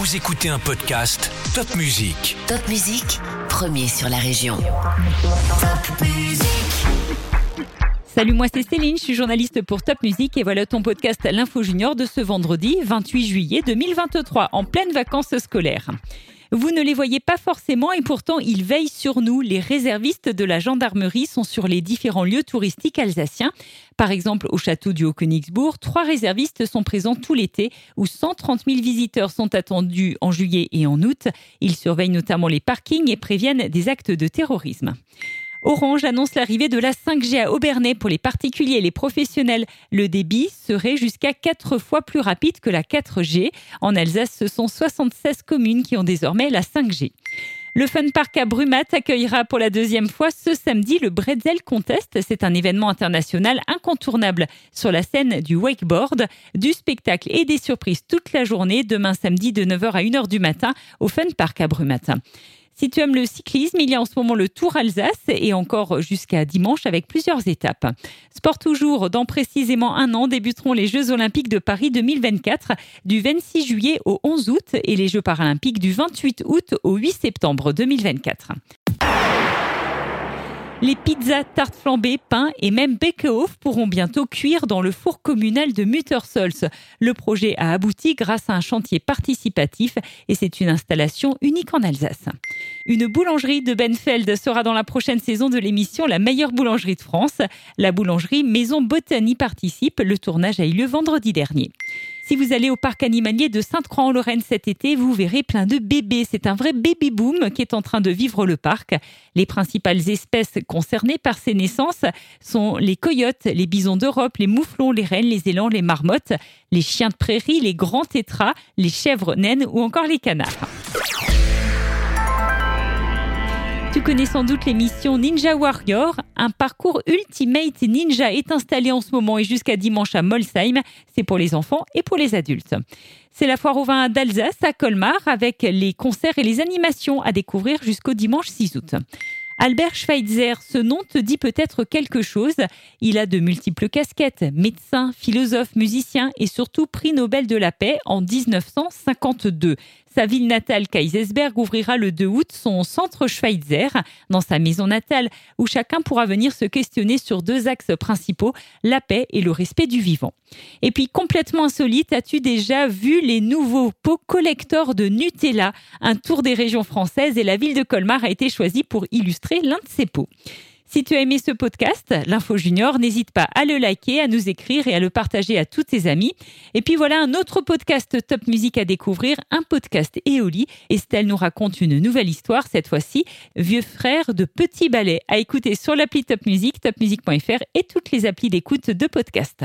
Vous écoutez un podcast Top Music. Top Musique, premier sur la région. Salut, moi c'est Céline, je suis journaliste pour Top Music et voilà ton podcast L'Info Junior de ce vendredi 28 juillet 2023 en pleine vacances scolaires. Vous ne les voyez pas forcément et pourtant ils veillent sur nous. Les réservistes de la gendarmerie sont sur les différents lieux touristiques alsaciens. Par exemple, au château du Haut-Königsbourg, trois réservistes sont présents tout l'été où 130 000 visiteurs sont attendus en juillet et en août. Ils surveillent notamment les parkings et préviennent des actes de terrorisme. Orange annonce l'arrivée de la 5G à Aubernais pour les particuliers et les professionnels. Le débit serait jusqu'à 4 fois plus rapide que la 4G. En Alsace, ce sont 76 communes qui ont désormais la 5G. Le Fun Park à Brumat accueillera pour la deuxième fois ce samedi le Bretzel Contest. C'est un événement international incontournable sur la scène du wakeboard, du spectacle et des surprises toute la journée, demain samedi de 9h à 1h du matin au Fun Park à Brumat. Si tu aimes le cyclisme, il y a en ce moment le Tour Alsace et encore jusqu'à dimanche avec plusieurs étapes. Sport toujours, dans précisément un an débuteront les Jeux Olympiques de Paris 2024 du 26 juillet au 11 août et les Jeux Paralympiques du 28 août au 8 septembre 2024. Les pizzas, tartes flambées, pains et même Bekehof pourront bientôt cuire dans le four communal de Muttersols. Le projet a abouti grâce à un chantier participatif et c'est une installation unique en Alsace. Une boulangerie de Benfeld sera dans la prochaine saison de l'émission La meilleure boulangerie de France. La boulangerie Maison Botany participe. Le tournage a eu lieu vendredi dernier. Si vous allez au parc animalier de Sainte-Croix-en-Lorraine cet été, vous verrez plein de bébés. C'est un vrai baby boom qui est en train de vivre le parc. Les principales espèces concernées par ces naissances sont les coyotes, les bisons d'Europe, les mouflons, les rennes, les élans, les marmottes, les chiens de prairie, les grands tétras, les chèvres naines ou encore les canards. Tu connais sans doute l'émission Ninja Warrior. Un parcours Ultimate Ninja est installé en ce moment et jusqu'à dimanche à Molsheim. C'est pour les enfants et pour les adultes. C'est la foire au vin d'Alsace à Colmar avec les concerts et les animations à découvrir jusqu'au dimanche 6 août. Albert Schweitzer, ce nom te dit peut-être quelque chose. Il a de multiples casquettes, médecin, philosophe, musicien et surtout prix Nobel de la paix en 1952. Sa ville natale, Kaisersberg, ouvrira le 2 août son centre Schweitzer dans sa maison natale, où chacun pourra venir se questionner sur deux axes principaux, la paix et le respect du vivant. Et puis, complètement insolite, as-tu déjà vu les nouveaux pots collecteurs de Nutella? Un tour des régions françaises et la ville de Colmar a été choisie pour illustrer l'un de ces pots. Si tu as aimé ce podcast, l'Info Junior, n'hésite pas à le liker, à nous écrire et à le partager à tous tes amis. Et puis voilà un autre podcast Top Musique à découvrir, un podcast Éoli. Estelle nous raconte une nouvelle histoire, cette fois-ci, Vieux frère de Petit Ballet, à écouter sur l'appli Top Music, topmusic.fr et toutes les applis d'écoute de podcast.